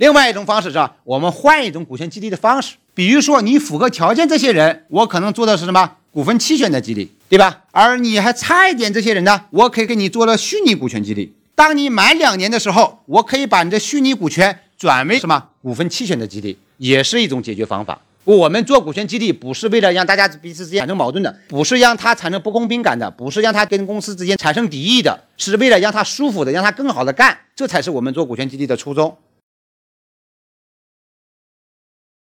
另外一种方式是吧我们换一种股权激励的方式。比如说你符合条件这些人我可能做的是什么？股份期权的激励对吧？而你还差一点这些人呢我可以给你做了虚拟股权激励。当你满两年的时候我可以把你的虚拟股权转为什么？股份期权的激励也是一种解决方法。我们做股权激励不是为了让大家彼此之间产生矛盾的不是让他产生不公平感的不是让他跟公司之间产生敌意的是为了让他舒服的让他更好的干这才是我们做股权激励的初衷。